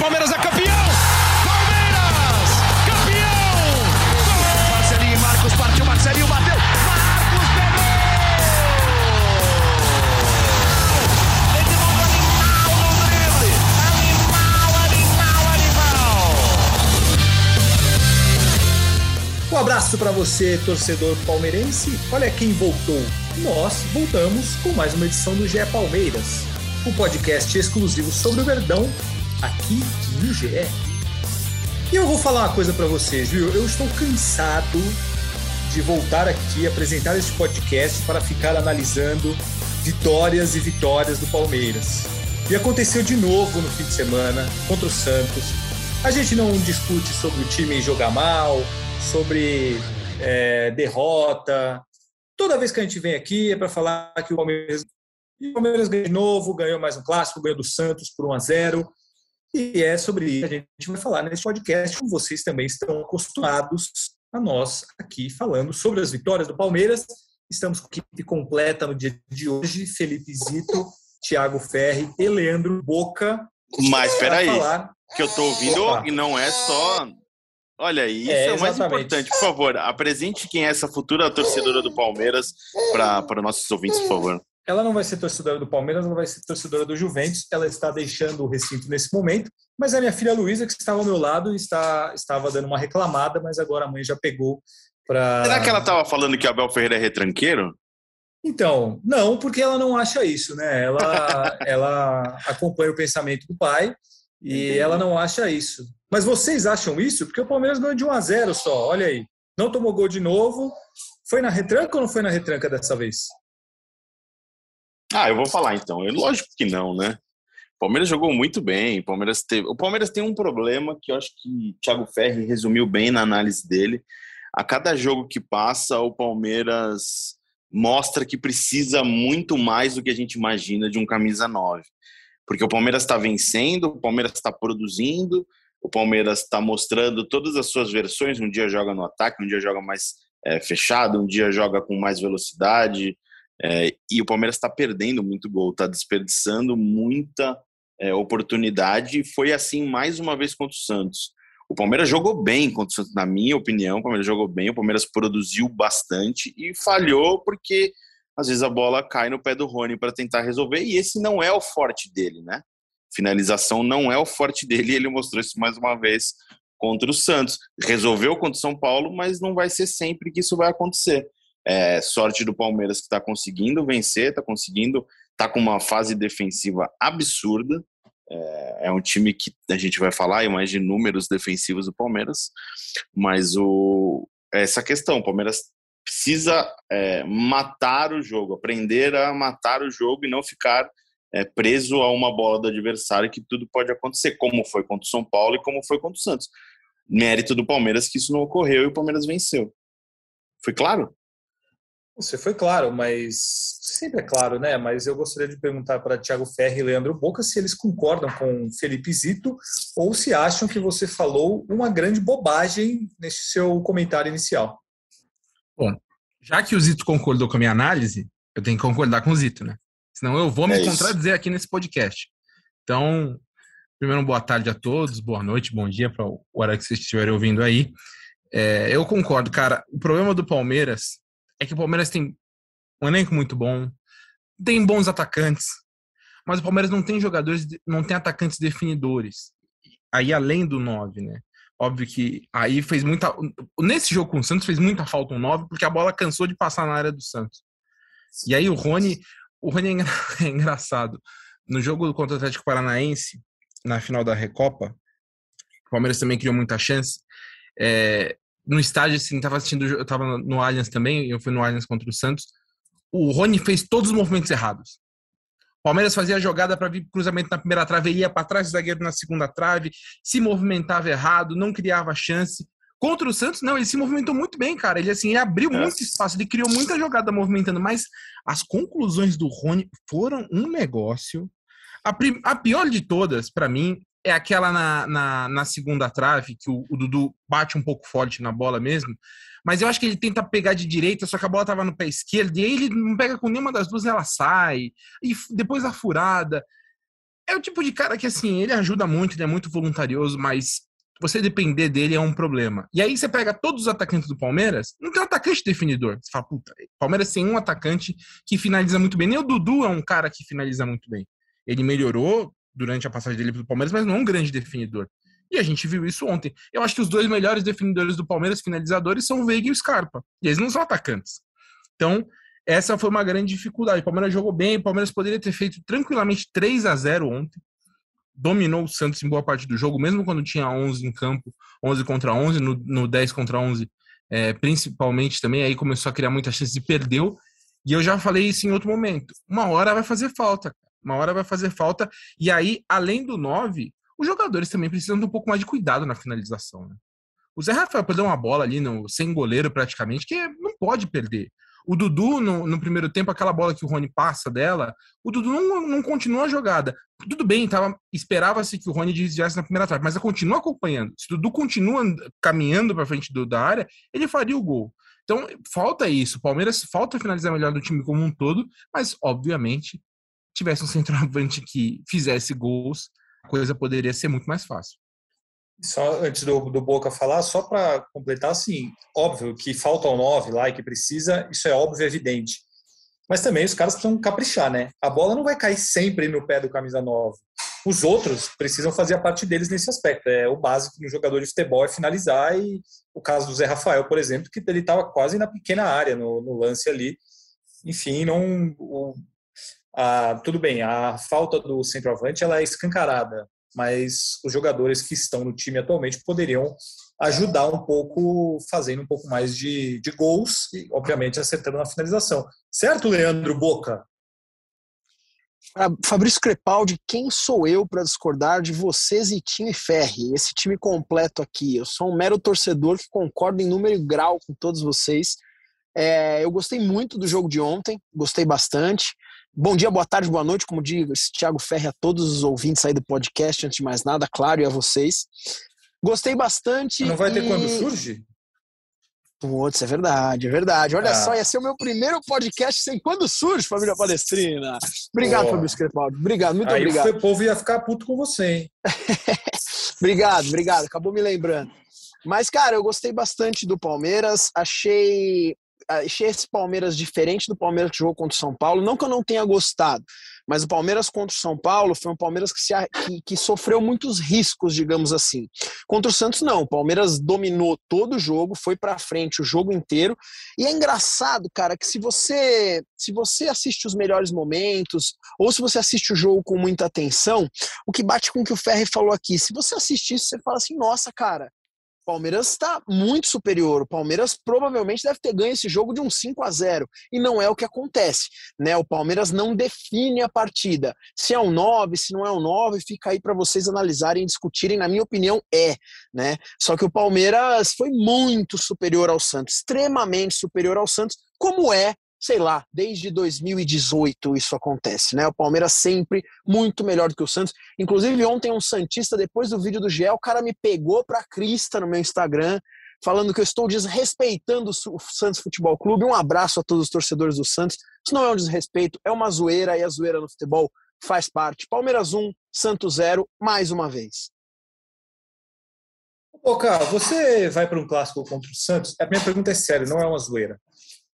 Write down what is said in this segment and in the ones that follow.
Palmeiras é campeão! Palmeiras! Campeão! Marcelinho e Marcos partiu, Marcelinho bateu. Marcos pegou! Edmundo animal no drible. Animal, animal, animal. Um abraço para você, torcedor palmeirense. Olha quem voltou. Nós voltamos com mais uma edição do GE Palmeiras, o um podcast exclusivo sobre o Verdão aqui no GE. E eu vou falar uma coisa para vocês, viu? Eu estou cansado de voltar aqui apresentar este podcast para ficar analisando vitórias e vitórias do Palmeiras. E aconteceu de novo no fim de semana contra o Santos. A gente não discute sobre o time jogar mal, sobre é, derrota. Toda vez que a gente vem aqui é para falar que o Palmeiras, o Palmeiras ganhou de novo, ganhou mais um clássico, ganhou do Santos por 1 a 0 E é sobre isso que a gente vai falar nesse podcast, como vocês também estão acostumados a nós aqui falando sobre as vitórias do Palmeiras. Estamos com a equipe completa no dia de hoje: Felipe Zito, Thiago Ferri e Leandro Boca. Mas peraí, falar- que eu tô ouvindo Opa. e não é só. Olha, isso É, é, o mais importante. Por favor, apresente quem é essa futura torcedora do Palmeiras para nossos ouvintes, por favor. Ela não vai ser torcedora do Palmeiras, ela vai ser torcedora do Juventus. Ela está deixando o recinto nesse momento, mas é minha filha Luísa que estava ao meu lado está, estava dando uma reclamada, mas agora a mãe já pegou para. Será que ela tava falando que Abel Ferreira é retranqueiro? Então, não, porque ela não acha isso, né? Ela, ela acompanha o pensamento do pai e ela não acha isso. Mas vocês acham isso? Porque o Palmeiras ganhou de 1 a 0 só, olha aí. Não tomou gol de novo. Foi na retranca ou não foi na retranca dessa vez? Ah, eu vou falar então. É lógico que não, né? O Palmeiras jogou muito bem. O Palmeiras, teve... o Palmeiras tem um problema que eu acho que o Thiago Ferri resumiu bem na análise dele. A cada jogo que passa, o Palmeiras mostra que precisa muito mais do que a gente imagina de um camisa 9. Porque o Palmeiras está vencendo, o Palmeiras está produzindo, o Palmeiras está mostrando todas as suas versões. Um dia joga no ataque, um dia joga mais é, fechado, um dia joga com mais velocidade. É, e o Palmeiras está perdendo muito gol, está desperdiçando muita é, oportunidade. Foi assim mais uma vez contra o Santos. O Palmeiras jogou bem contra o Santos, na minha opinião. O Palmeiras jogou bem, o Palmeiras produziu bastante e falhou porque às vezes a bola cai no pé do Rony para tentar resolver. E esse não é o forte dele, né? Finalização não é o forte dele e ele mostrou isso mais uma vez contra o Santos. Resolveu contra o São Paulo, mas não vai ser sempre que isso vai acontecer. É, sorte do Palmeiras que está conseguindo vencer, está conseguindo, está com uma fase defensiva absurda. É, é um time que a gente vai falar mais de números defensivos do Palmeiras, mas o, essa questão, o Palmeiras precisa é, matar o jogo, aprender a matar o jogo e não ficar é, preso a uma bola do adversário que tudo pode acontecer, como foi contra o São Paulo e como foi contra o Santos. Mérito do Palmeiras que isso não ocorreu e o Palmeiras venceu. Foi claro? Você foi claro, mas sempre é claro, né? Mas eu gostaria de perguntar para Thiago Ferri e Leandro Boca se eles concordam com Felipe Zito ou se acham que você falou uma grande bobagem nesse seu comentário inicial. Já que o Zito concordou com a minha análise, eu tenho que concordar com o Zito, né? Senão eu vou me É contradizer aqui nesse podcast. Então, primeiro, boa tarde a todos, boa noite, bom dia para o hora que vocês estiverem ouvindo aí. É, eu concordo, cara. O problema do Palmeiras é que o Palmeiras tem um elenco muito bom, tem bons atacantes, mas o Palmeiras não tem jogadores, não tem atacantes definidores. Aí além do 9, né? Óbvio que aí fez muita. Nesse jogo com o Santos fez muita falta um 9, porque a bola cansou de passar na área do Santos. E aí o Rony. O Rony é engra- é engraçado. No jogo contra o Atlético Paranaense, na final da Recopa, o Palmeiras também criou muita chance. É, no estádio, assim, tava assistindo, eu tava no Allianz também, eu fui no Allianz contra o Santos. O Rony fez todos os movimentos errados. O Palmeiras fazia a jogada para vir cruzamento na primeira trave, ele ia para trás do zagueiro na segunda trave, se movimentava errado, não criava chance. Contra o Santos, não, ele se movimentou muito bem, cara. Ele assim, ele abriu É. muito espaço, ele criou muita jogada movimentando, mas as conclusões do Rony foram um negócio. A, a pior de todas, para mim, é aquela na, na, na segunda trave, que o, o Dudu bate um pouco forte na bola mesmo. Mas eu acho que ele tenta pegar de direita, só que a bola tava no pé esquerdo, e aí ele não pega com nenhuma das duas, ela sai. E depois a furada. é o tipo de cara que, assim, ele ajuda muito, ele é muito voluntarioso, mas você depender dele é um problema. E aí você pega todos os atacantes do Palmeiras, não tem um atacante definidor. Você fala, puta, Palmeiras tem um atacante que finaliza muito bem. Nem o Dudu é um cara que finaliza muito bem. Ele melhorou durante a passagem dele pelo Palmeiras, mas não é um grande definidor. E a gente viu isso ontem. Eu acho que os dois melhores definidores do Palmeiras, finalizadores, são o Veiga e o Scarpa. E eles não são atacantes. Então, essa foi uma grande dificuldade. O Palmeiras jogou bem, o Palmeiras poderia ter feito tranquilamente 3 a 0 ontem. Dominou o Santos em boa parte do jogo, mesmo quando tinha 11 em campo, 11 contra 11, no, no 10 contra 11, é, principalmente também. Aí começou a criar muitas chances e perdeu. E eu já falei isso em outro momento. Uma hora vai fazer falta. Uma hora vai fazer falta. E aí, além do 9, os jogadores também precisam de um pouco mais de cuidado na finalização. Né? O Zé Rafael perdeu uma bola ali no, sem goleiro praticamente, que não pode perder. O Dudu, no, no primeiro tempo, aquela bola que o Rony passa dela, o Dudu não, não continua a jogada. Tudo bem, esperava-se que o Rony desviasse na primeira trave, mas ele continua acompanhando. Se o Dudu continua caminhando para frente do, da área, ele faria o gol. Então, falta isso. O Palmeiras falta finalizar melhor do time como um todo, mas, obviamente, tivesse um centroavante que fizesse gols, a coisa poderia ser muito mais fácil. Só antes do, do Boca falar, só para completar, assim, óbvio que falta o 9 lá e que precisa, isso é óbvio e evidente. Mas também os caras precisam caprichar, né? A bola não vai cair sempre no pé do camisa 9. Os outros precisam fazer a parte deles nesse aspecto. É o básico no jogador de futebol é finalizar e o caso do Zé Rafael, por exemplo, que ele estava quase na pequena área no, no lance ali. Enfim, não o, a, tudo bem, a falta do centroavante ela é escancarada, mas os jogadores que estão no time atualmente poderiam ajudar um pouco, fazendo um pouco mais de, de gols e, obviamente, acertando na finalização. Certo, Leandro Boca? Fabrício Crepaldi, quem sou eu para discordar de vocês e time Ferri, esse time completo aqui? Eu sou um mero torcedor que concorda em número e grau com todos vocês. É, eu gostei muito do jogo de ontem, gostei bastante. Bom dia, boa tarde, boa noite, como diz Thiago Ferre a todos os ouvintes aí do podcast, antes de mais nada, claro, e a vocês. Gostei bastante. Não vai ter e... quando surge? Putz, é verdade, é verdade. Olha Ah. só, ia ser o meu primeiro podcast sem quando surge, família Palestrina. Obrigado, Boa. Fabrício Crepaldi. Obrigado, muito Aí obrigado. o povo ia ficar puto com você, hein? Obrigado, obrigado. Acabou me lembrando. Mas, cara, eu gostei bastante do Palmeiras. Achei, achei esse Palmeiras diferente do Palmeiras que jogou contra o São Paulo. Não que eu não tenha gostado, mas o Palmeiras contra o São Paulo foi um Palmeiras que, se, que, que sofreu muitos riscos, digamos assim. Contra o Santos, não. O Palmeiras dominou todo o jogo, foi pra frente o jogo inteiro. E é engraçado, cara, que se você se você assiste os melhores momentos, ou se você assiste o jogo com muita atenção, o que bate com o que o Ferri falou aqui, se você assistir isso, você fala assim, nossa, cara, Palmeiras está muito superior. O Palmeiras provavelmente deve ter ganho esse jogo de um 5 a 0 E não é o que acontece. Né? O Palmeiras não define a partida. Se é um 9, se não é um 9, fica aí para vocês analisarem e discutirem. Na minha opinião, é. Né? Só que o Palmeiras foi muito superior ao Santos, extremamente superior ao Santos, como é sei lá, desde 2018 isso acontece, né? O Palmeiras sempre muito melhor do que o Santos. Inclusive, ontem um Santista, depois do vídeo do GE, o cara me pegou pra crista no meu Instagram, falando que eu estou desrespeitando o Santos Futebol Clube. Um abraço a todos os torcedores do Santos. Isso não é um desrespeito, é uma zoeira, e a zoeira no futebol faz parte. Palmeiras 1, Santos 0, mais uma vez. Ô, cara, você vai para um clássico contra o Santos? A minha pergunta é séria, não é uma zoeira.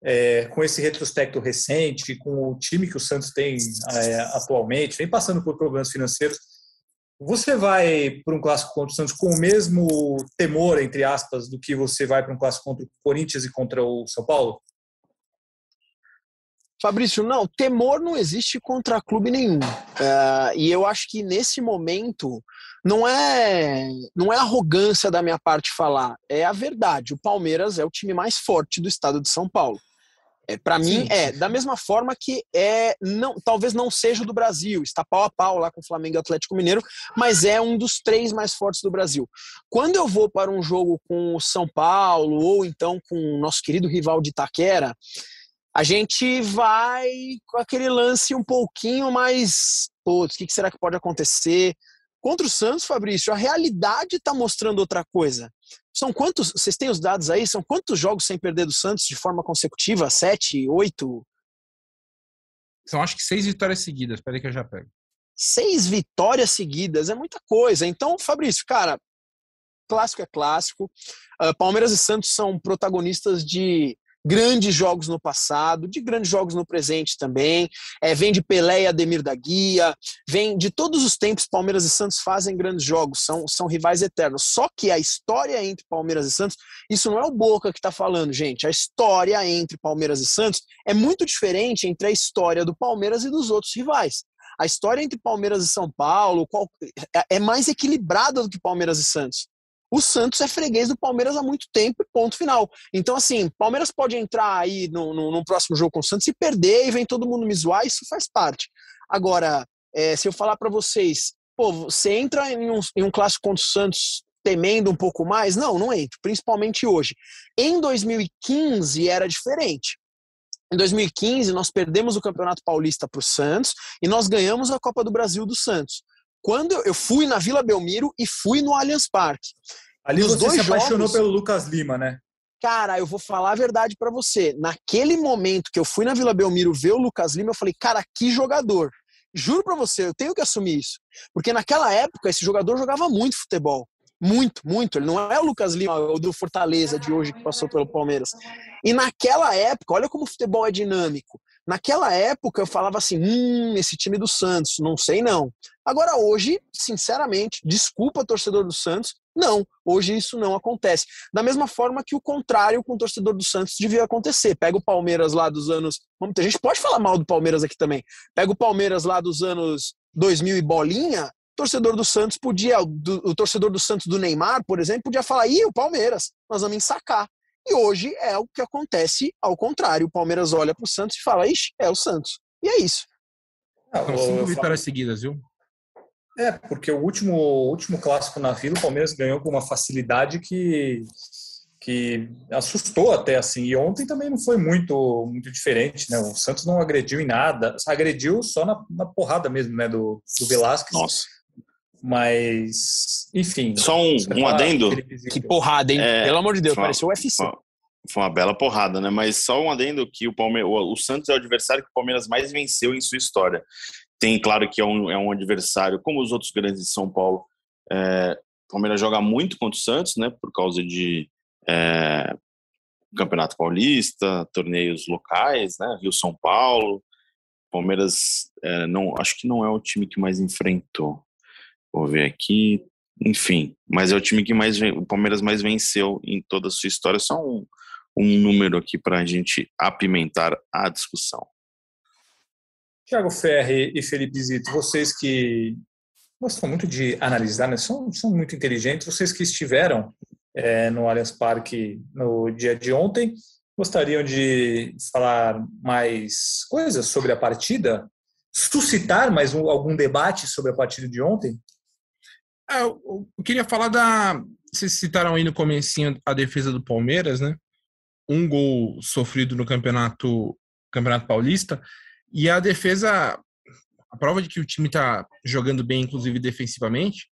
É, com esse retrospecto recente, com o time que o Santos tem é, atualmente, vem passando por problemas financeiros, você vai para um clássico contra o Santos com o mesmo temor, entre aspas, do que você vai para um clássico contra o Corinthians e contra o São Paulo? Fabrício, não, temor não existe contra clube nenhum. Ah, e eu acho que nesse momento não é não é arrogância da minha parte falar, é a verdade. O Palmeiras é o time mais forte do estado de São Paulo. É, para mim é da mesma forma que é não talvez não seja o do Brasil, está pau a pau lá com o Flamengo e Atlético Mineiro, mas é um dos três mais fortes do Brasil. Quando eu vou para um jogo com o São Paulo ou então com o nosso querido rival de Itaquera, a gente vai com aquele lance um pouquinho mais. Putz, o que será que pode acontecer? Contra o Santos, Fabrício, a realidade está mostrando outra coisa. São quantos. Vocês têm os dados aí? São quantos jogos sem perder do Santos de forma consecutiva? Sete, oito? São acho que seis vitórias seguidas. Peraí que eu já pego. seis vitórias seguidas é muita coisa. Então, Fabrício, cara, clássico é clássico. Uh, Palmeiras e Santos são protagonistas de grandes jogos no passado, de grandes jogos no presente também. É, vem de Pelé e Ademir da Guia, vem de todos os tempos. Palmeiras e Santos fazem grandes jogos, são, são rivais eternos. Só que a história entre Palmeiras e Santos, isso não é o Boca que está falando, gente. A história entre Palmeiras e Santos é muito diferente entre a história do Palmeiras e dos outros rivais. A história entre Palmeiras e São Paulo é, é mais equilibrada do que Palmeiras e Santos o Santos é freguês do Palmeiras há muito tempo, ponto final. Então, assim, Palmeiras pode entrar aí no, no, no próximo jogo com o Santos e perder e vem todo mundo me zoar, isso faz parte. Agora, é, se eu falar para vocês, pô, você entra em um, em um clássico contra o Santos temendo um pouco mais? Não, não entro, principalmente hoje. Em 2015 era diferente. Em 2015, nós perdemos o Campeonato Paulista para o Santos e nós ganhamos a Copa do Brasil do Santos. Quando eu fui na Vila Belmiro e fui no Allianz Parque. Ali Nos você dois se apaixonou jogos, pelo Lucas Lima, né? Cara, eu vou falar a verdade para você. Naquele momento que eu fui na Vila Belmiro ver o Lucas Lima, eu falei, cara, que jogador. Juro para você, eu tenho que assumir isso. Porque naquela época, esse jogador jogava muito futebol. Muito, muito. Ele não é o Lucas Lima, o do Fortaleza de hoje que passou pelo Palmeiras. E naquela época, olha como o futebol é dinâmico. Naquela época eu falava assim: hum, esse time do Santos, não sei não. Agora hoje, sinceramente, desculpa torcedor do Santos, não, hoje isso não acontece. Da mesma forma que o contrário com o torcedor do Santos devia acontecer. Pega o Palmeiras lá dos anos. Vamos, a gente pode falar mal do Palmeiras aqui também. Pega o Palmeiras lá dos anos 2000 e bolinha. O torcedor do Santos podia, o, o torcedor do Santos do Neymar, por exemplo, podia falar: ih, o Palmeiras, nós vamos ensacar. E hoje é o que acontece ao contrário. O Palmeiras olha para o Santos e fala: ixi, é o Santos. E é isso. São cinco vitórias seguidas, viu? É, porque o último, último clássico na Vila, o Palmeiras ganhou com uma facilidade que, que assustou até, assim. E ontem também não foi muito, muito diferente, né? O Santos não agrediu em nada. Agrediu só na, na porrada mesmo, né? Do, do Velasquez. Nossa. Mas, enfim. Só um, um adendo. Que porrada, hein? É, Pelo amor de Deus, pareceu o UFC. Foi uma bela porrada, né? Mas só um adendo que o, Palme o, o Santos é o adversário que o Palmeiras mais venceu em sua história. Tem, claro, que é um, é um adversário, como os outros grandes de São Paulo. É, o Palmeiras joga muito contra o Santos, né? Por causa de é, Campeonato Paulista, torneios locais, né? Rio São Paulo. Palmeiras, é, não, acho que não é o time que mais enfrentou. Vou ver aqui. Enfim, mas é o time que mais o Palmeiras mais venceu em toda a sua história. Só um, um número aqui para a gente apimentar a discussão. Tiago Ferri e Felipe Zito, vocês que gostam muito de analisar, né? são, são muito inteligentes, vocês que estiveram é, no Allianz Parque no dia de ontem, gostariam de falar mais coisas sobre a partida? Suscitar mais um, algum debate sobre a partida de ontem? É, eu, eu queria falar da. Vocês citaram aí no comecinho a defesa do Palmeiras, né? Um gol sofrido no campeonato, campeonato paulista. E a defesa, a prova de que o time está jogando bem, inclusive defensivamente,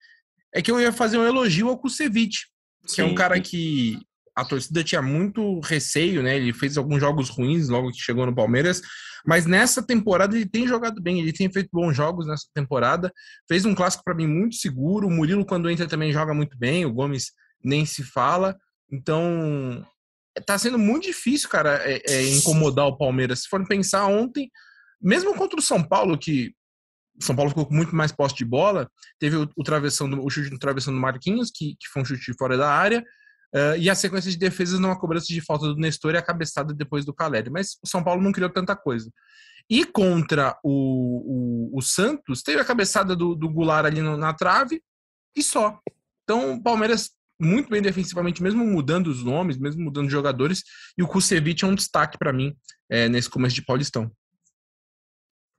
é que eu ia fazer um elogio ao Kusevich, que Sim. é um cara que a torcida tinha muito receio, né? Ele fez alguns jogos ruins logo que chegou no Palmeiras, mas nessa temporada ele tem jogado bem, ele tem feito bons jogos nessa temporada. Fez um clássico para mim muito seguro. O Murilo, quando entra, também joga muito bem. O Gomes nem se fala. Então, tá sendo muito difícil, cara, é, é incomodar o Palmeiras. Se for pensar ontem, mesmo contra o São Paulo, que São Paulo ficou com muito mais posse de bola, teve o, o, travessão do, o chute no travessão do Marquinhos, que, que foi um chute fora da área, Uh, e a sequência de defesas numa cobrança de falta do Nestor e a cabeçada depois do Caleri. Mas o São Paulo não criou tanta coisa. E contra o, o, o Santos, teve a cabeçada do, do Goulart ali no, na trave e só. Então, o Palmeiras muito bem defensivamente, mesmo mudando os nomes, mesmo mudando os jogadores, e o Kusevich é um destaque para mim é, nesse começo de Paulistão.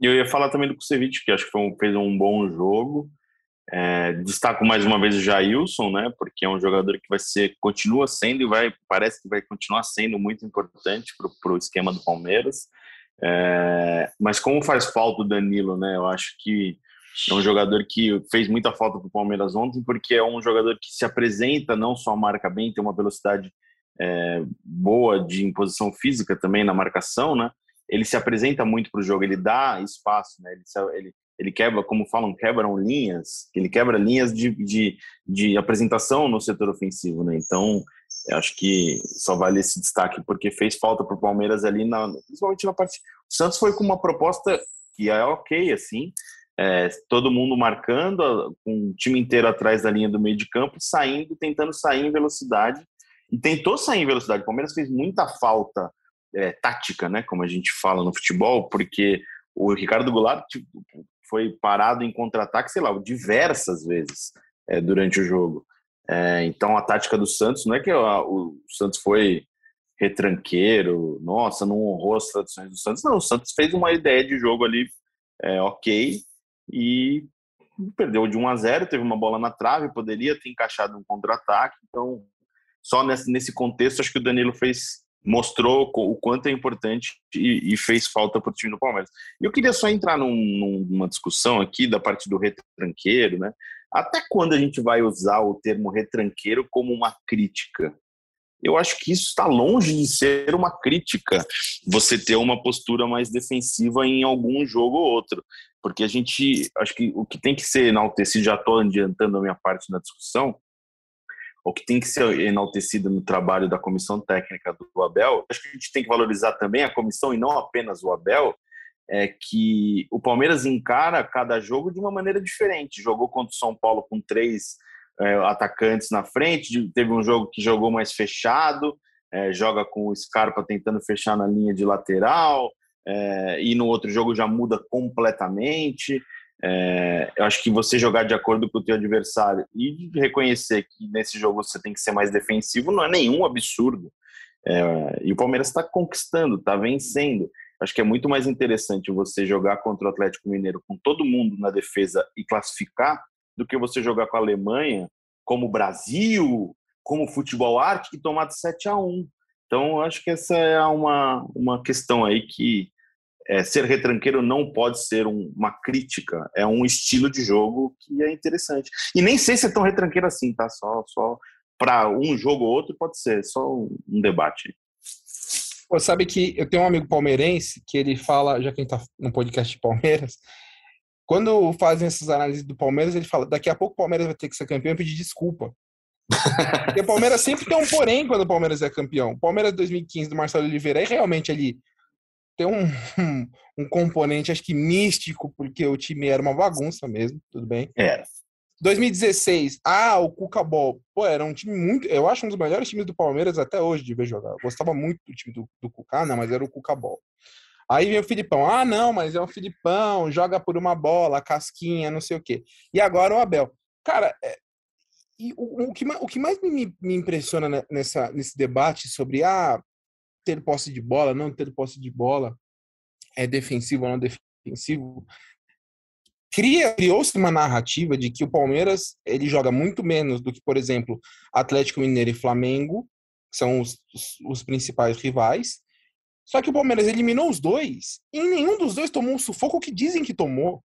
E eu ia falar também do Kusevich, que acho que um, fez um bom jogo. É, destaco mais uma vez o Jailson, né? Porque é um jogador que vai ser, continua sendo e vai, parece que vai continuar sendo muito importante para o esquema do Palmeiras. É, mas como faz falta o Danilo, né? Eu acho que é um jogador que fez muita falta para o Palmeiras ontem, porque é um jogador que se apresenta, não só marca bem, tem uma velocidade é, boa de imposição física também na marcação, né? Ele se apresenta muito para o jogo, ele dá espaço, né? Ele, ele ele quebra, como falam, quebram linhas, ele quebra linhas de, de, de apresentação no setor ofensivo, né? Então, acho que só vale esse destaque porque fez falta para o Palmeiras ali, na, principalmente na parte. O Santos foi com uma proposta que é ok, assim, é, todo mundo marcando, com o time inteiro atrás da linha do meio de campo, saindo, tentando sair em velocidade, e tentou sair em velocidade. O Palmeiras fez muita falta é, tática, né, como a gente fala no futebol, porque o Ricardo Goulart tipo, foi parado em contra-ataque, sei lá, diversas vezes é, durante o jogo. É, então a tática do Santos não é que ó, o Santos foi retranqueiro, nossa, não honrou as tradições do Santos. Não, o Santos fez uma ideia de jogo ali é, ok e perdeu de 1 a 0, teve uma bola na trave, poderia ter encaixado um contra-ataque. Então, só nesse contexto, acho que o Danilo fez mostrou o quanto é importante e, e fez falta para o time do Palmeiras. Eu queria só entrar num, numa discussão aqui da parte do retranqueiro, né? Até quando a gente vai usar o termo retranqueiro como uma crítica? Eu acho que isso está longe de ser uma crítica, você ter uma postura mais defensiva em algum jogo ou outro. Porque a gente, acho que o que tem que ser enaltecido, já estou adiantando a minha parte na discussão, o que tem que ser enaltecido no trabalho da comissão técnica do Abel, acho que a gente tem que valorizar também a comissão e não apenas o Abel, é que o Palmeiras encara cada jogo de uma maneira diferente. Jogou contra o São Paulo com três é, atacantes na frente, teve um jogo que jogou mais fechado, é, joga com o Scarpa tentando fechar na linha de lateral, é, e no outro jogo já muda completamente. É, eu acho que você jogar de acordo com o teu adversário e reconhecer que nesse jogo você tem que ser mais defensivo não é nenhum absurdo. É, e o Palmeiras está conquistando, está vencendo. Acho que é muito mais interessante você jogar contra o Atlético Mineiro com todo mundo na defesa e classificar do que você jogar com a Alemanha, como o Brasil, como futebol arte e tomar de 7 a 1. Então, acho que essa é uma, uma questão aí que é, ser retranqueiro não pode ser um, uma crítica, é um estilo de jogo que é interessante. E nem sei se é tão retranqueiro assim, tá? Só, só para um jogo ou outro pode ser, só um, um debate. Pô, sabe que eu tenho um amigo palmeirense que ele fala, já que a gente tá no podcast de Palmeiras, quando fazem essas análises do Palmeiras, ele fala: daqui a pouco o Palmeiras vai ter que ser campeão e pedir desculpa. Porque o Palmeiras sempre tem um porém quando o Palmeiras é campeão. O Palmeiras 2015 do Marcelo Oliveira é realmente ali tem um, um, um, componente, acho que místico, porque o time era uma bagunça mesmo, tudo bem. Era. 2016, ah, o Cuca Ball. Pô, era um time muito. Eu acho um dos melhores times do Palmeiras até hoje de ver jogar. Eu gostava muito do time do, do Cuca, não, mas era o Cuca Ball. Aí vem o Filipão, ah, não, mas é o Filipão, joga por uma bola, casquinha, não sei o quê. E agora o Abel. Cara, é, e o, o, que, o que mais me, me impressiona nessa, nesse debate sobre ah, ter posse de bola, não ter posse de bola, é defensivo ou não defensivo, criou-se uma narrativa de que o Palmeiras ele joga muito menos do que, por exemplo, Atlético Mineiro e Flamengo, que são os, os, os principais rivais. Só que o Palmeiras eliminou os dois e nenhum dos dois tomou o sufoco que dizem que tomou.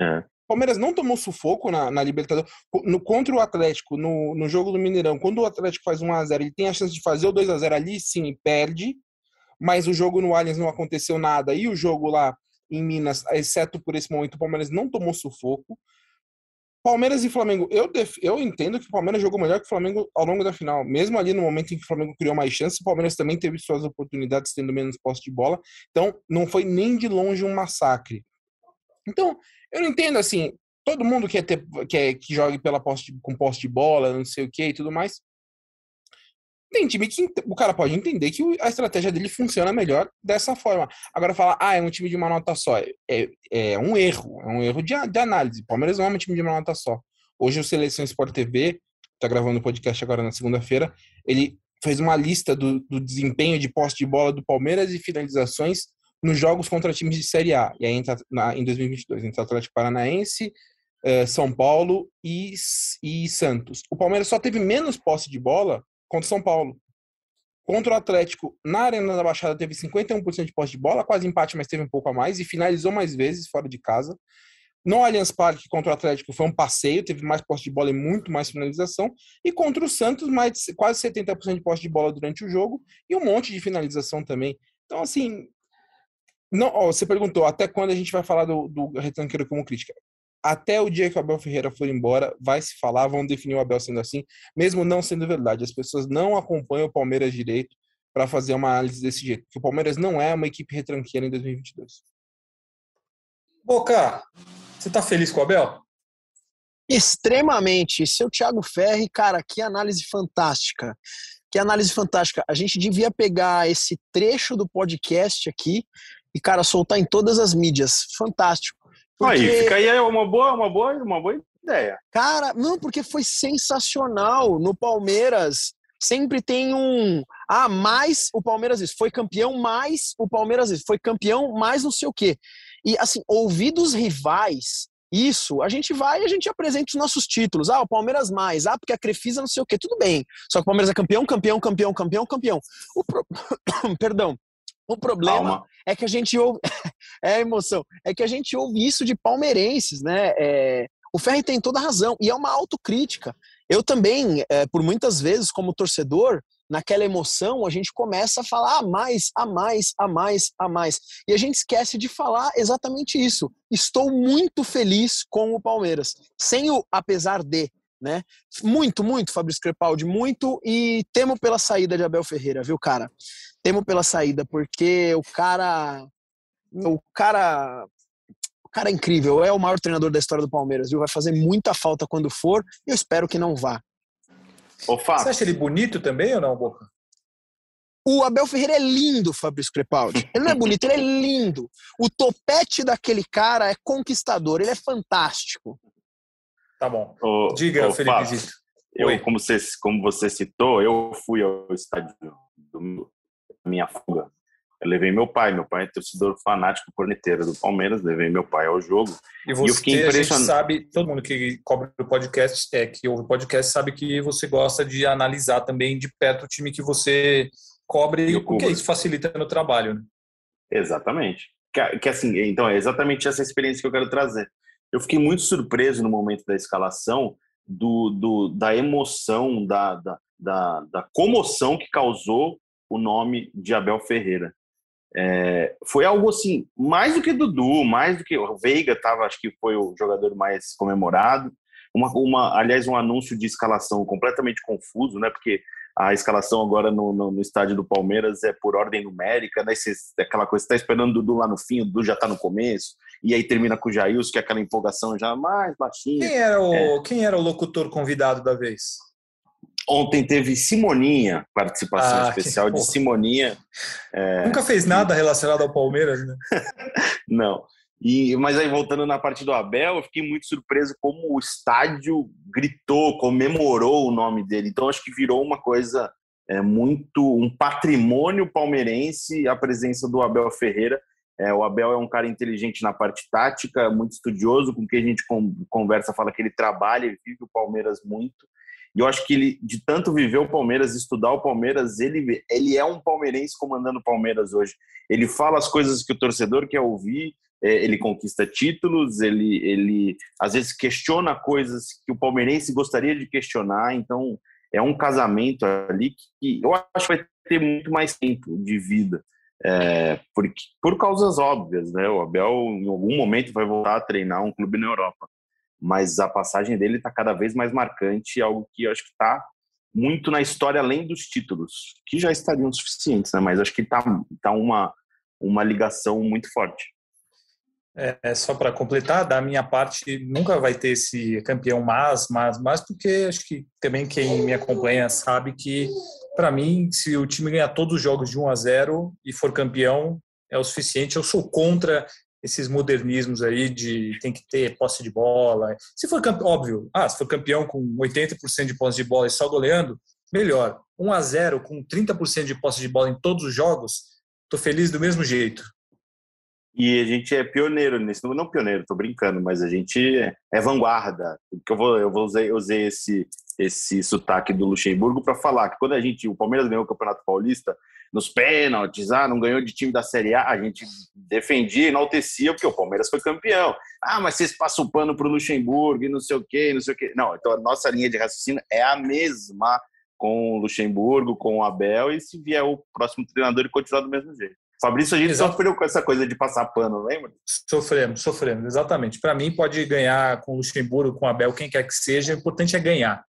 É. Palmeiras não tomou sufoco na, na Libertadores. No, contra o Atlético, no, no jogo do Mineirão, quando o Atlético faz 1x0, ele tem a chance de fazer o 2x0 ali, sim, perde. Mas o jogo no Allianz não aconteceu nada. E o jogo lá em Minas, exceto por esse momento, o Palmeiras não tomou sufoco. Palmeiras e Flamengo, eu, def... eu entendo que o Palmeiras jogou melhor que o Flamengo ao longo da final. Mesmo ali no momento em que o Flamengo criou mais chances, o Palmeiras também teve suas oportunidades tendo menos posse de bola. Então, não foi nem de longe um massacre. Então, eu não entendo assim, todo mundo quer ter quer que jogue pela posse de, com posse de bola, não sei o que e tudo mais. Tem time que o cara pode entender que a estratégia dele funciona melhor dessa forma. Agora falar, ah, é um time de uma nota só. É, é um erro, é um erro de, de análise. Palmeiras não é um time de uma nota só. Hoje o Seleção Sport TV, tá gravando o podcast agora na segunda-feira, ele fez uma lista do, do desempenho de posse de bola do Palmeiras e finalizações nos jogos contra times de Série A. E aí entra na, em 2022, entre Atlético Paranaense, eh, São Paulo e, e Santos. O Palmeiras só teve menos posse de bola contra São Paulo. Contra o Atlético, na Arena da Baixada, teve 51% de posse de bola, quase empate, mas teve um pouco a mais, e finalizou mais vezes fora de casa. No Allianz Parque, contra o Atlético, foi um passeio, teve mais posse de bola e muito mais finalização. E contra o Santos, mais quase 70% de posse de bola durante o jogo e um monte de finalização também. Então, assim, Não, ó, você perguntou até quando a gente vai falar do, do retranqueiro como crítica. Até o dia que o Abel Ferreira for embora, vai se falar, vão definir o Abel sendo assim, mesmo não sendo verdade. As pessoas não acompanham o Palmeiras direito para fazer uma análise desse jeito, porque o Palmeiras não é uma equipe retranqueira em 2022. Boca, você tá feliz com o Abel? Extremamente. Seu Thiago Ferri, cara, que análise fantástica. Que análise fantástica. A gente devia pegar esse trecho do podcast aqui e, cara, soltar em todas as mídias. Fantástico. Porque... Aí, fica aí uma boa, uma boa, uma boa ideia. Cara, não, porque foi sensacional. No Palmeiras, sempre tem um. Ah, mais o Palmeiras isso. Foi campeão, mais o Palmeiras isso. Foi campeão, mais não sei o quê. E, assim, ouvir dos rivais isso, a gente vai e a gente apresenta os nossos títulos. Ah, o Palmeiras mais. Ah, porque a Crefisa não sei o quê. Tudo bem. Só que o Palmeiras é campeão, campeão, campeão, campeão, campeão. O pro... Perdão. O problema Calma. é que a gente ouve. é emoção. É que a gente ouve isso de palmeirenses, né? É... O Ferri tem toda a razão. E é uma autocrítica. Eu também, é, por muitas vezes, como torcedor, naquela emoção, a gente começa a falar a mais, a mais, a mais, a mais. E a gente esquece de falar exatamente isso. Estou muito feliz com o Palmeiras. Sem o apesar de, né? Muito, muito, Fabrício Crepaldi, muito. E temo pela saída de Abel Ferreira, viu, cara? Temo pela saída, porque o cara. O cara. O cara é incrível, é o maior treinador da história do Palmeiras, viu? Vai fazer muita falta quando for, e eu espero que não vá. Ô, Você acha ele bonito também ou não, Boca? O Abel Ferreira é lindo, Fabrício Crepaldi. Ele não é bonito, ele é lindo. O topete daquele cara é conquistador, ele é fantástico. Tá bom. Ô, Diga, ô, Felipe Fábio, Eu, como você, como você citou, eu fui ao estádio do minha fuga eu levei meu pai, meu pai é torcedor fanático corneteiro do Palmeiras, levei meu pai ao jogo. E você, e eu fiquei impressionado. sabe, todo mundo que cobre o podcast, é, que ouve o podcast, sabe que você gosta de analisar também de perto o time que você cobre, porque isso facilita no trabalho, né? Exatamente. Que, que assim, então, é exatamente essa experiência que eu quero trazer. Eu fiquei muito surpreso no momento da escalação do, do da emoção, da, da, da, da comoção que causou o nome de Abel Ferreira. É, foi algo assim, mais do que Dudu, mais do que o Veiga tava, acho que foi o jogador mais comemorado. Uma, uma, aliás, um anúncio de escalação completamente confuso, né? Porque a escalação agora no, no, no estádio do Palmeiras é por ordem numérica, né? Cê, aquela coisa, você tá esperando o Dudu lá no fim, o Dudu já tá no começo, e aí termina com o Jailson, que é aquela empolgação já mais baixinha. Quem era o, é. quem era o locutor convidado da vez? Ontem teve Simoninha, participação ah, especial de Simoninha. É... Nunca fez nada relacionado ao Palmeiras, né? Não. E, mas aí, voltando na parte do Abel, eu fiquei muito surpreso como o estádio gritou, comemorou o nome dele. Então, acho que virou uma coisa é, muito. um patrimônio palmeirense a presença do Abel Ferreira. É, o Abel é um cara inteligente na parte tática, muito estudioso, com quem a gente conversa, fala que ele trabalha, ele vive o Palmeiras muito. E eu acho que ele, de tanto viver o Palmeiras, estudar o Palmeiras, ele, ele é um palmeirense comandando o Palmeiras hoje. Ele fala as coisas que o torcedor quer ouvir, ele conquista títulos, ele, ele às vezes questiona coisas que o palmeirense gostaria de questionar. Então, é um casamento ali que eu acho que vai ter muito mais tempo de vida. É, porque, por causas óbvias, né? O Abel, em algum momento, vai voltar a treinar um clube na Europa mas a passagem dele está cada vez mais marcante, algo que eu acho que está muito na história além dos títulos, que já estariam suficientes, né? Mas acho que está tá uma, uma ligação muito forte. É, é só para completar, da minha parte, nunca vai ter esse campeão mas, mas, mas, porque acho que também quem me acompanha sabe que, para mim, se o time ganhar todos os jogos de 1 a 0 e for campeão, é o suficiente. Eu sou contra esses modernismos aí de tem que ter posse de bola. Se for campeão, óbvio, ah, se for campeão com 80% de posse de bola e só goleando, melhor. 1 a 0 com 30% de posse de bola em todos os jogos, tô feliz do mesmo jeito. E a gente é pioneiro nisso, não pioneiro, tô brincando, mas a gente é vanguarda. Porque eu vou, eu vou usei, usei esse esse sotaque do Luxemburgo para falar que quando a gente, o Palmeiras ganhou o Campeonato Paulista, nos pênaltis, ah, não ganhou de time da Série A, a gente defendia, enaltecia, porque o Palmeiras foi campeão. Ah, mas vocês passam o pano para o Luxemburgo e não sei o quê, não sei o quê. Não, então a nossa linha de raciocínio é a mesma com o Luxemburgo, com o Abel, e se vier o próximo treinador e continuar do mesmo jeito. Fabrício, a gente Exato. sofreu com essa coisa de passar pano, lembra? Sofremos, sofremos, exatamente. Para mim, pode ganhar com o Luxemburgo, com o Abel, quem quer que seja, o importante é ganhar.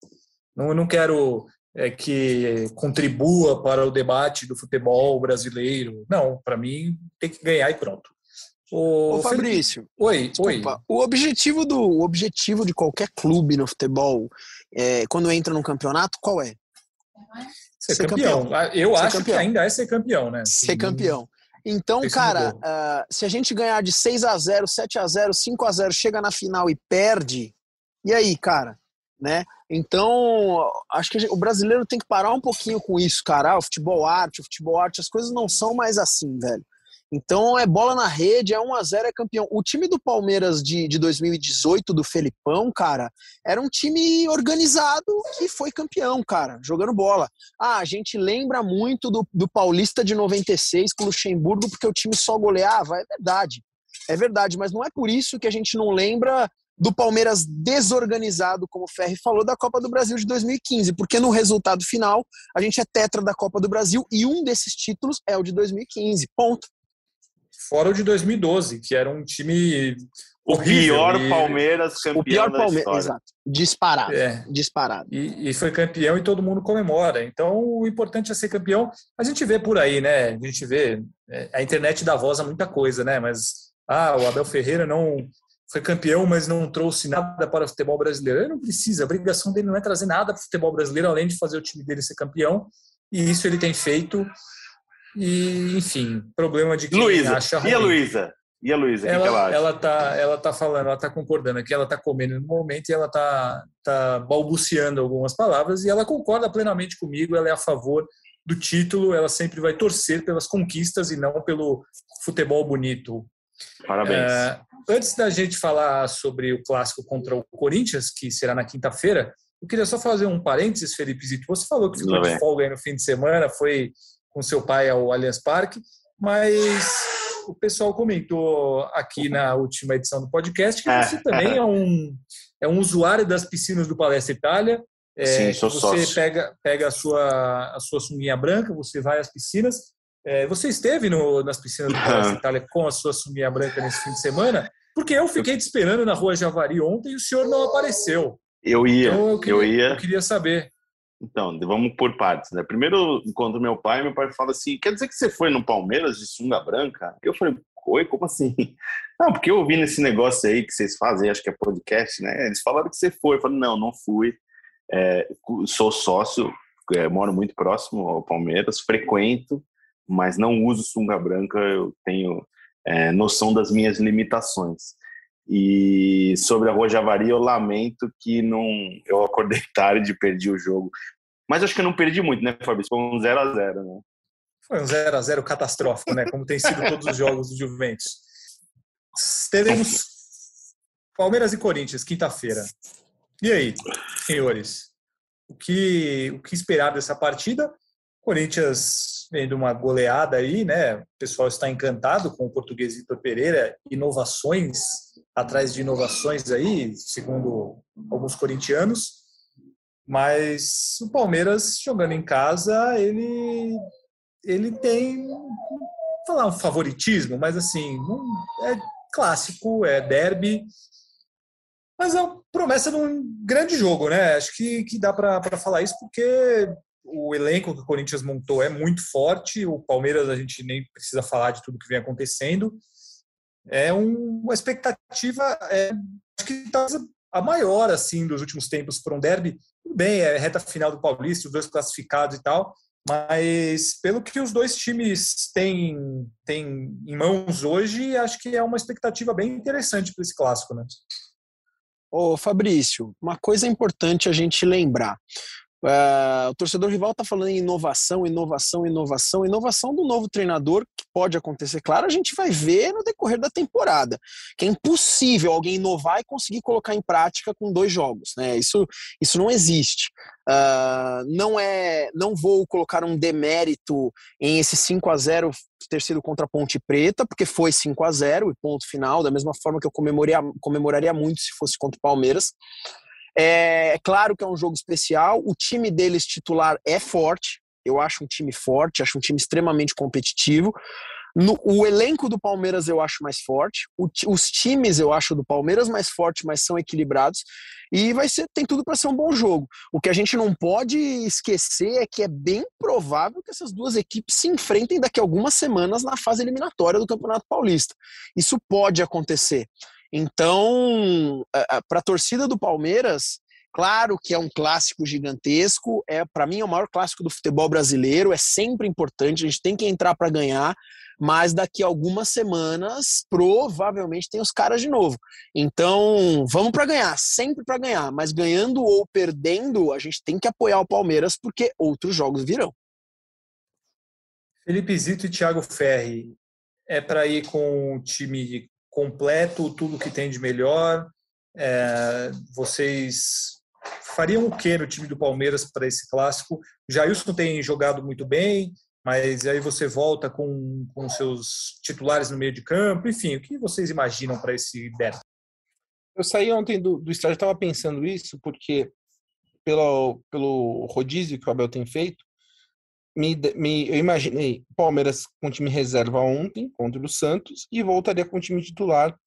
Não, eu não quero é, que contribua para o debate do futebol brasileiro. Não, para mim, tem que ganhar e pronto. Ô, Felipe- Fabrício, Oi, oi. desculpa, o objetivo, do, o objetivo de qualquer clube no futebol, é, quando entra num campeonato, qual é? Ser, ser campeão. campeão. Ah, Eu Ser acho campeão. que ainda é ser campeão, né? Ser campeão. Então, Isso cara, mudou. ah, se a gente ganhar de 6 a 0 7 a 0 5 a 0 chega na final e perde, e aí, cara? Né? Então, acho que gente- o brasileiro tem que parar um pouquinho com isso, cara. Ah, o futebol arte, o futebol arte, as coisas não são mais assim, velho. Então é bola na rede, é 1 a 0 é campeão. O time do Palmeiras de, de 2018, do Felipão, cara, era um time organizado que foi campeão, cara, jogando bola. Ah, a gente lembra muito do, do Paulista de 96 com o Luxemburgo, porque o time só goleava. É verdade. É verdade, mas não é por isso que a gente não lembra do Palmeiras desorganizado, como o Ferri falou, da Copa do Brasil de 2015, porque no resultado final a gente é tetra da Copa do Brasil e um desses títulos é o de 2015. Ponto. Fora o de 2012, que era um time O horrível. pior e- Palmeiras campeão O pior Palmeiras, exato. Disparado, É, disparado. e, e foi campeão e todo mundo comemora. Então, o importante é ser campeão. A gente vê por aí, né? A gente vê. é, A internet dá voz a muita coisa, né? Mas, ah, o Abel Ferreira não foi campeão, mas não trouxe nada para o futebol brasileiro. Ele não precisa. A obrigação dele não é trazer nada para o futebol brasileiro, além de fazer o time dele ser campeão. E isso ele tem feito. E, enfim, problema de quem Luísa, acha e a ruim. Luísa? E a Luísa, que, que ela ela, acha? ela tá, ela tá falando, ela tá concordando aqui, ela tá comendo no momento e ela tá, tá balbuciando algumas palavras e ela concorda plenamente comigo, ela é a favor do título, ela sempre vai torcer pelas conquistas e não pelo futebol bonito. Parabéns. É, antes da gente falar sobre o clássico contra o Corinthians, que será na quinta-feira, eu queria só fazer um parênteses, Felipe Zito. Você falou que ficou de folga aí no fim de semana, foi com seu pai ao Allianz Parque, mas o pessoal comentou aqui na última edição do podcast que É. você também é um, é um usuário das piscinas do Palestra Itália. É, Sim, sou você sócio. pega, pega a sua, a sua sunguinha branca, você vai às piscinas. É, você esteve no, nas piscinas do Palestra Itália com a sua sunguinha branca nesse fim de semana? Porque eu fiquei te esperando na rua Javari ontem e o senhor não apareceu. Eu ia, Então eu queria, eu ia. eu queria saber. Então, vamos por partes, né? Primeiro, encontro meu pai, meu pai fala assim: quer dizer que você foi no Palmeiras de sunga branca? Eu falei, oi, como assim? Não, porque eu ouvi nesse negócio aí que vocês fazem, acho que é podcast, né? Eles falaram que você foi. Eu falei, não, não fui. É, sou sócio, é, moro muito próximo ao Palmeiras, frequento, mas não uso sunga branca, eu tenho é, noção das minhas limitações. E sobre a Rua Javari, eu lamento que não eu acordei tarde e perdi o jogo. Mas acho que eu não perdi muito, né, Fabrício? Foi um 0x0, né? Foi um 0 a 0 catastrófico, né? Como tem sido todos os jogos do Juventus. Teremos Palmeiras e Corinthians, quinta-feira. E aí, senhores? O que, o que esperar dessa partida? Corinthians vendo uma goleada aí, né? O pessoal está encantado com o português Vitor Pereira. Inovações, atrás de inovações aí, segundo alguns corintianos. Mas o Palmeiras jogando em casa, ele ele tem falar um favoritismo, mas assim, não, é clássico, é derby, mas é uma promessa de um grande jogo, né? Acho que, que dá para falar isso porque o elenco que o Corinthians montou é muito forte, o Palmeiras a gente nem precisa falar de tudo que vem acontecendo. É um, uma expectativa, é, acho que talvez a maior assim dos últimos tempos para um derby. Bem, é reta final do Paulista, os dois classificados e tal, mas pelo que os dois times têm, têm em mãos hoje, acho que é uma expectativa bem interessante para esse clássico, né? Ô, Fabrício, uma coisa importante a gente lembrar. Uh, o torcedor rival está falando em inovação, inovação, inovação, inovação do novo treinador, que pode acontecer, claro, a gente vai ver no decorrer da temporada. Que é impossível alguém inovar e conseguir colocar em prática com dois jogos. Né? Isso, isso não existe. Uh, não é, não vou colocar um demérito em esse 5 a 0 ter sido contra a Ponte Preta, porque foi 5 a 0 e ponto final, da mesma forma que eu comemoraria, comemoraria muito se fosse contra o Palmeiras. É, é, claro que é um jogo especial. O time deles titular é forte. Eu acho um time forte, acho um time extremamente competitivo. No, o elenco do Palmeiras eu acho mais forte, o, os times eu acho do Palmeiras mais forte, mas são equilibrados e vai ser tem tudo para ser um bom jogo. O que a gente não pode esquecer é que é bem provável que essas duas equipes se enfrentem daqui a algumas semanas na fase eliminatória do Campeonato Paulista. Isso pode acontecer. Então, para a torcida do Palmeiras, Claro que é um clássico gigantesco, é para mim é o maior clássico do futebol brasileiro, é sempre importante, a gente tem que entrar para ganhar, mas daqui a algumas semanas provavelmente tem os caras de novo. Então, vamos para ganhar, sempre para ganhar, mas ganhando ou perdendo, a gente tem que apoiar o Palmeiras porque outros jogos virão. Felipe Zito e Thiago Ferri, é para ir com o time completo, tudo que tem de melhor. É, vocês fariam o que no time do Palmeiras para esse clássico? Jailson tem jogado muito bem, mas aí você volta com, com seus titulares no meio de campo, enfim, o que vocês imaginam para esse derby? Eu saí ontem do, do estádio, estava pensando isso, porque pelo, pelo rodízio que o Abel tem feito, me, me, eu imaginei Palmeiras com time reserva ontem contra o Santos e voltaria com time titular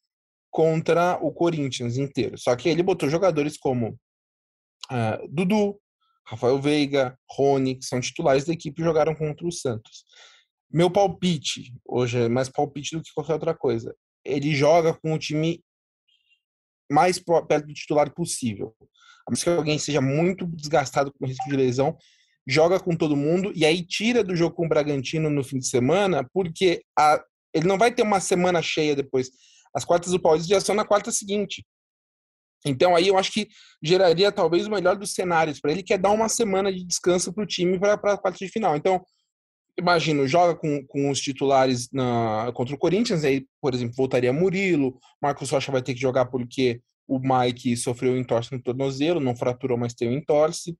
contra o Corinthians inteiro. Só que ele botou jogadores como uh, Dudu, Rafael Veiga, Rony, que são titulares da equipe, jogaram contra o Santos. Meu palpite, hoje é mais palpite do que qualquer outra coisa, ele joga com o time mais perto do titular possível. A menos que alguém seja muito desgastado com risco de lesão, joga com todo mundo e aí tira do jogo com o Bragantino no fim de semana, porque a, ele não vai ter uma semana cheia depois. As quartas do Paulista já são na quarta seguinte. Então aí eu acho que geraria talvez o melhor dos cenários para ele, que é dar uma semana de descanso para o time para a quarta de final. Então, imagino, joga com, com os titulares na, contra o Corinthians, aí, por exemplo, voltaria Murilo, Marcos Rocha vai ter que jogar porque o Mike sofreu entorse no tornozelo, não fraturou, mas tem um entorse.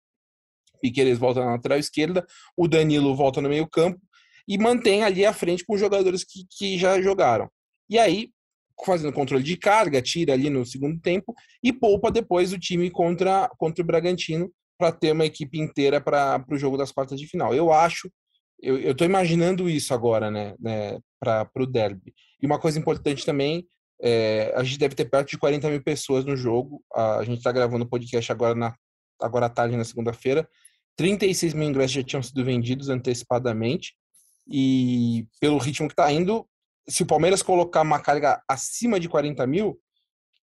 Piqueires volta na lateral esquerda, o Danilo volta no meio campo e mantém ali à frente com os jogadores que, que já jogaram. E aí, fazendo controle de carga, tira ali no segundo tempo e poupa depois o time contra, contra o Bragantino para ter uma equipe inteira para o jogo das quartas de final. Eu acho, eu estou imaginando isso agora, né, né para o derby. E uma coisa importante também, é, a gente deve ter perto de 40 mil pessoas no jogo. A, a gente está gravando o podcast agora, na, agora à tarde, na segunda-feira. 36 mil ingressos já tinham sido vendidos antecipadamente. E pelo ritmo que está indo, se o Palmeiras colocar uma carga acima de 40 mil,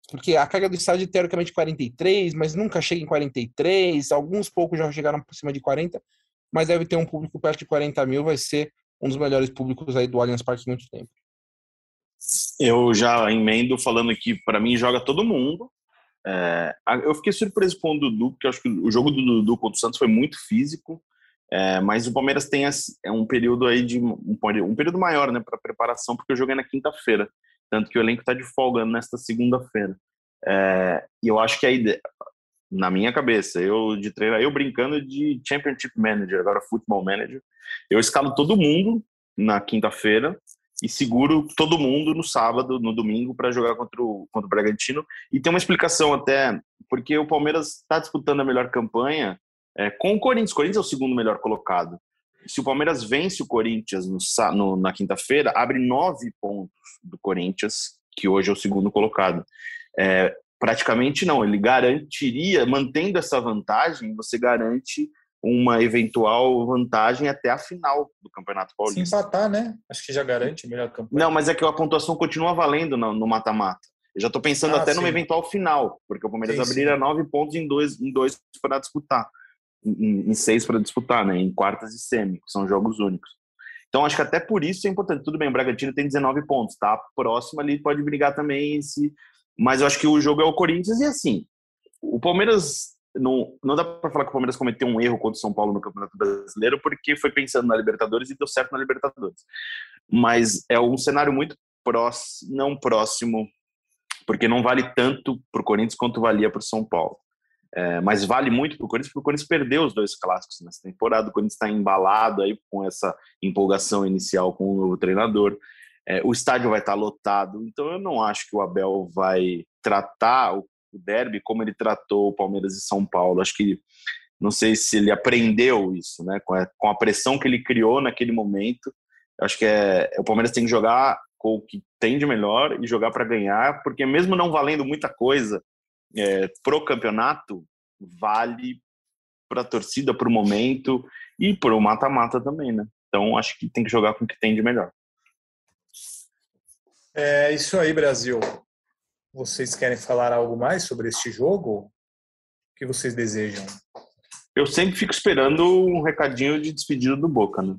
porque a carga do estádio é teoricamente 43, mas nunca chega em 43, alguns poucos já chegaram por cima de 40, mas deve ter um público perto de 40 mil, vai ser um dos melhores públicos aí do Allianz Parque em muito tempo. Eu já emendo falando que para mim joga todo mundo. É, eu fiquei surpreso com o Dudu, porque acho que o jogo do Dudu contra o Santos foi muito físico. É, mas o Palmeiras tem é um período aí de um, um período maior, né, para preparação, porque eu joguei na quinta-feira, tanto que o elenco está de folga nesta segunda-feira. É, e eu acho que a ideia, na minha cabeça, eu de treinar, eu brincando de Championship Manager, agora Football Manager, eu escalo todo mundo na quinta-feira e seguro todo mundo no sábado, no domingo, para jogar contra o, contra o Bragantino. E tem uma explicação até, porque o Palmeiras está disputando a melhor campanha é, com o Corinthians. O Corinthians é o segundo melhor colocado. Se o Palmeiras vence o Corinthians no, no, na quinta-feira, abre nove pontos do Corinthians, que hoje é o segundo colocado. É, praticamente não, ele garantiria, mantendo essa vantagem, você garante uma eventual vantagem até a final do Campeonato Paulista. Se empatar, né? Acho que já garante melhor campanha. Não, mas é que a pontuação continua valendo no mata-mata. Eu já estou pensando ah, até sim. numa eventual final, porque o Palmeiras sim, abriria sim. nove pontos em dois, em dois para disputar em, em seis para disputar, né? Em quartas e semi, que são jogos únicos. Então, acho que até por isso é importante. Tudo bem, o Bragantino tem 19 pontos, tá? Próximo ali pode brigar também esse. Mas eu acho que o jogo é o Corinthians e assim. O Palmeiras. Não, não dá para falar que o Palmeiras cometeu um erro contra o São Paulo no Campeonato Brasileiro, porque foi pensando na Libertadores e deu certo na Libertadores. Mas é um cenário muito próximo, não próximo, porque não vale tanto para o Corinthians quanto valia para o São Paulo. É, mas vale muito para o Corinthians, porque o Corinthians perdeu os dois clássicos nessa temporada. O Corinthians está embalado aí com essa empolgação inicial com o novo treinador. É, o estádio vai estar tá lotado, então eu não acho que o Abel vai tratar o, o derby como ele tratou o Palmeiras e São Paulo. Acho que não sei se ele aprendeu isso, né? Com a, com a pressão que ele criou naquele momento, acho que é, o Palmeiras tem que jogar com o que tem de melhor e jogar para ganhar, porque mesmo não valendo muita coisa é, pro campeonato, vale para a torcida, para o momento e para o mata-mata também, né? Então acho que tem que jogar com o que tem de melhor. É isso aí, Brasil. Vocês querem falar algo mais sobre este jogo? O que vocês desejam? Eu sempre fico esperando um recadinho de despedida do Boca, né?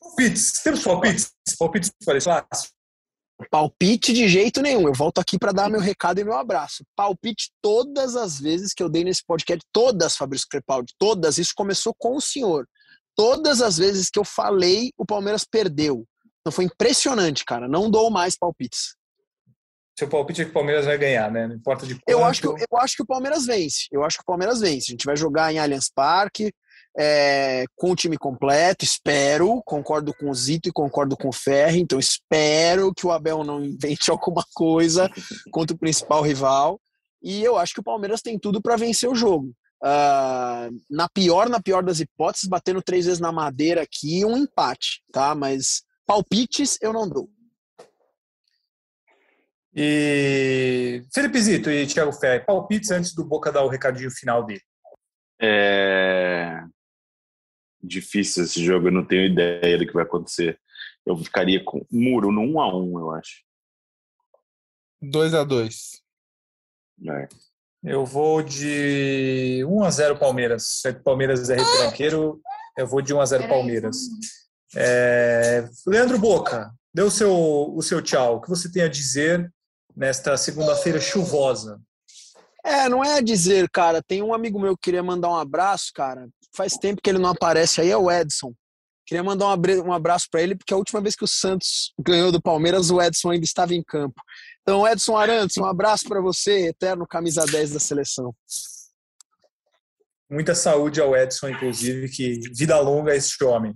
Palpites, temos palpites? Palpites para esse clássico? Palpite de jeito nenhum. Eu volto aqui para dar meu recado e meu abraço. Palpite todas as vezes que eu dei nesse podcast, todas, Fabrício Crepaldi, todas. Isso começou com o senhor. Todas as vezes que eu falei, o Palmeiras perdeu. Então foi impressionante, cara. Não dou mais palpites. Seu palpite é que o Palmeiras vai ganhar, né? Não importa de quanto. Eu acho que, eu acho que o Palmeiras vence. Eu acho que o Palmeiras vence. A gente vai jogar em Allianz Parque, é, com o time completo, espero, concordo com o Zito e concordo com o Ferri, então espero que o Abel não invente alguma coisa contra o principal rival. E eu acho que o Palmeiras tem tudo para vencer o jogo. Uh, na pior, na pior das hipóteses, batendo três vezes na madeira aqui, um empate, tá? Mas palpites eu não dou. E Felipe Zito e Thiago Ferri, palpites antes do Boca dar o recadinho final dele. É difícil esse jogo, eu não tenho ideia do que vai acontecer. Eu ficaria com muro no 1 a 1 eu acho. 2 a 2 é. Eu vou de 1 a 0 Palmeiras. Se Palmeiras é retranqueiro, eu vou de 1 a 0 Palmeiras. É... Leandro Boca, dê o seu, o seu tchau. O que você tem a dizer nesta segunda-feira chuvosa? É, não é a dizer, cara. Tem um amigo meu que queria mandar um abraço, cara. Faz tempo que ele não aparece aí, é o Edson. Queria mandar um abraço para ele, porque a última vez que o Santos ganhou do Palmeiras, o Edson ainda estava em campo. Então, Edson Arantes, um abraço para você, eterno camisa 10 da seleção. Muita saúde ao Edson, inclusive, que vida longa a esse homem.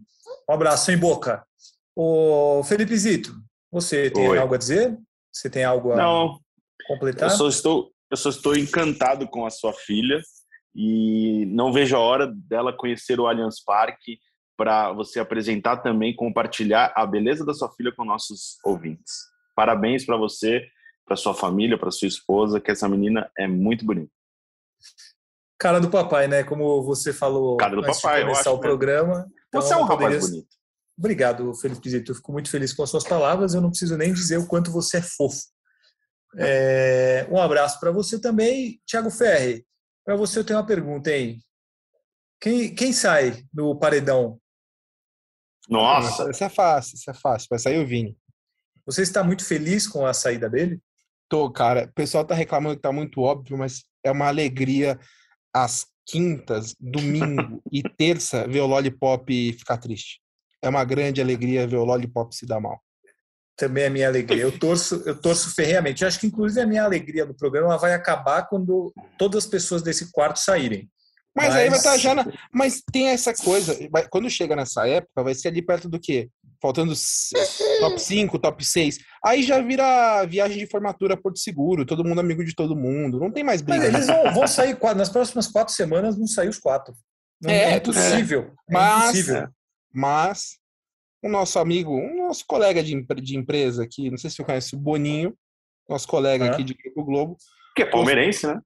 Um abraço em boca. O Felipe Zito, você tem Oi. algo a dizer? Você tem algo a Não, completar? eu só estou eu só estou encantado com a sua filha e não vejo a hora dela conhecer o Allianz Parque para você apresentar também, compartilhar a beleza da sua filha com nossos ouvintes. Parabéns para você, para sua família, para sua esposa, que essa menina é muito bonita. Cara do papai, né? Como você falou Cara do antes papai, de começar o programa. Então Você é um rapaz poderia- bonito. Obrigado, Felipe Zito. Eu fico muito feliz com as suas palavras. Eu não preciso nem dizer o quanto você é fofo. É, um abraço para você também, Thiago Ferri. Para você eu tenho uma pergunta, hein? Quem, quem sai no paredão? Nossa, Isso é fácil, isso é fácil. Vai sair o Vini. Você está muito feliz com a saída dele? Tô, cara. O pessoal tá reclamando que tá muito óbvio, mas é uma alegria às quintas, domingo e terça ver o Lollipop ficar triste. É uma grande alegria ver o Lollipop se dar mal. Também é minha alegria. Eu torço, eu torço ferreamente. Eu acho que, inclusive, a minha alegria do programa vai acabar quando todas as pessoas desse quarto saírem. Mas, aí vai Mas- estar já na... Mas tem essa coisa, quando chega nessa época, vai ser ali perto do quê? Faltando top 5, top 6. Aí já vira viagem de formatura Porto Seguro, todo mundo amigo de todo mundo. Não tem mais Mas briga. eles vão, vão sair quatro- nas próximas quatro semanas, vão sair os quatro. Não, É, é, impossível. É Mas- impossível. Mas o nosso amigo, um nosso colega de, de empresa aqui, não sei se você conhece o Boninho, nosso colega aqui de Grupo Globo. que é palmeirense, né?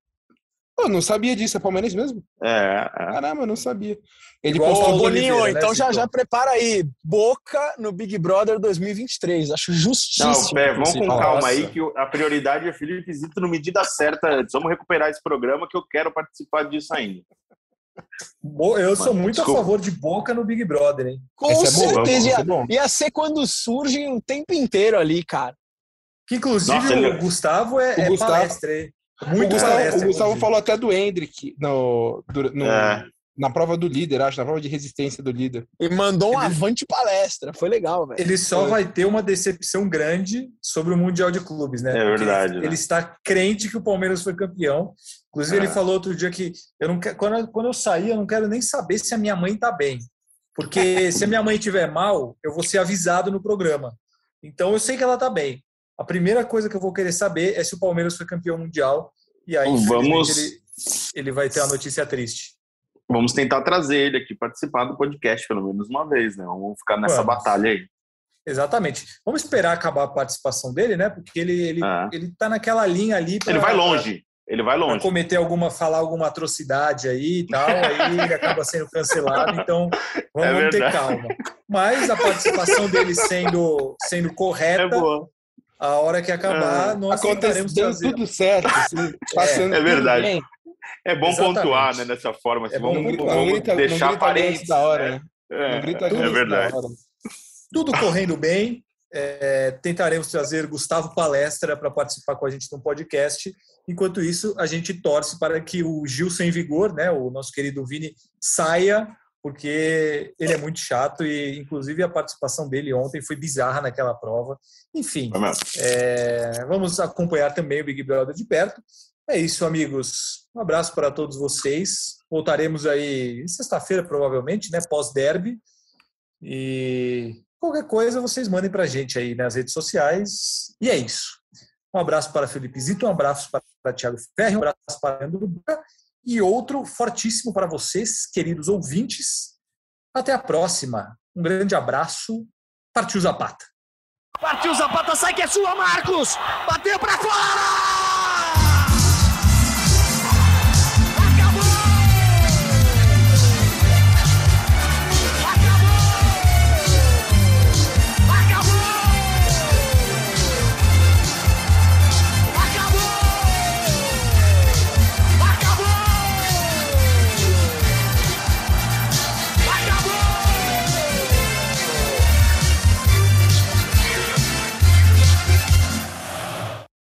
Eu não sabia disso, é palmeirense mesmo? É, é. Caramba, eu não sabia. Ele Igual o postou Paulo Boninho, Oliveira, né, então já, Zito? já prepara aí. Boca no Big Brother 2023. Acho justíssimo. Não, pé, vamos com inclusive. calma Nossa. aí, que o- a prioridade é Felipe Zito no medida certa antes. Vamos recuperar esse programa que eu quero participar disso ainda. Eu sou Mano, muito desculpa. a favor de Boca no Big Brother, hein? Com é bom, certeza. é ia, bom. ia ser quando surge o tempo inteiro ali, cara. Que inclusive Nossa, o ele- Gustavo é, O é Gustavo- palestra, hein? O Muito Gustavo, palestra. o Gustavo falou até do Hendrick no, no- É. na prova do líder, acho, na prova de resistência do líder. E mandou um Ele- avante palestra. Foi legal, velho. Ele só Foi. vai ter uma decepção grande sobre o Mundial de Clubes, né? É verdade, Ele, né? ele está crente que o Palmeiras foi campeão. Inclusive, É. ele falou outro dia que eu não quero, quando, eu- quando eu sair, eu não quero nem saber se a minha mãe está bem. Porque se a minha mãe estiver mal, eu vou ser avisado no programa. Então eu sei que ela está bem. A primeira coisa que eu vou querer saber é se o Palmeiras foi campeão mundial. E aí, Vamos- ele, ele vai ter a notícia triste. Vamos tentar trazer ele aqui participar do podcast pelo menos uma vez, né? Vamos ficar nessa Vamos. batalha aí. Exatamente. Vamos esperar acabar a participação dele, né? Porque ele, ele, É. ele tá naquela linha ali. pra- Ele vai longe. Ele vai Pra longe. cometer alguma, falar alguma atrocidade aí e tal, aí ele acaba sendo cancelado, então vamos, É vamos ter calma. Mas a participação dele sendo, sendo É correta, boa. a hora que acabar, nós tentaremos tudo certo, assim, passando É tudo verdade. bem. É bom Exatamente. pontuar, né, dessa forma. assim, É bom vamos. Não vamos grita, deixar grita aparente. da hora, né? É, Não grita é verdade. hora. Tudo correndo bem. É, tentaremos trazer Gustavo Palestra para participar com a gente no podcast. Enquanto isso, a gente torce para que o Gil sem vigor, né, o nosso querido Vini, saia, porque ele é muito chato e, inclusive, a participação dele ontem foi bizarra naquela prova. Enfim, é, vamos acompanhar também o Big Brother de perto. É isso, amigos. Um abraço para todos vocês. Voltaremos aí sexta-feira, provavelmente, né? Pós-derby. E qualquer coisa vocês mandem para a gente aí nas redes sociais. E é isso. Um abraço para Felipe Zito, um abraço para Thiago Ferri, um abraço para Leandro Buca e outro fortíssimo para vocês, queridos ouvintes. Até a próxima. Um grande abraço. Partiu Zapata. Partiu Zapata, sai que é sua, Marcos! Bateu pra fora!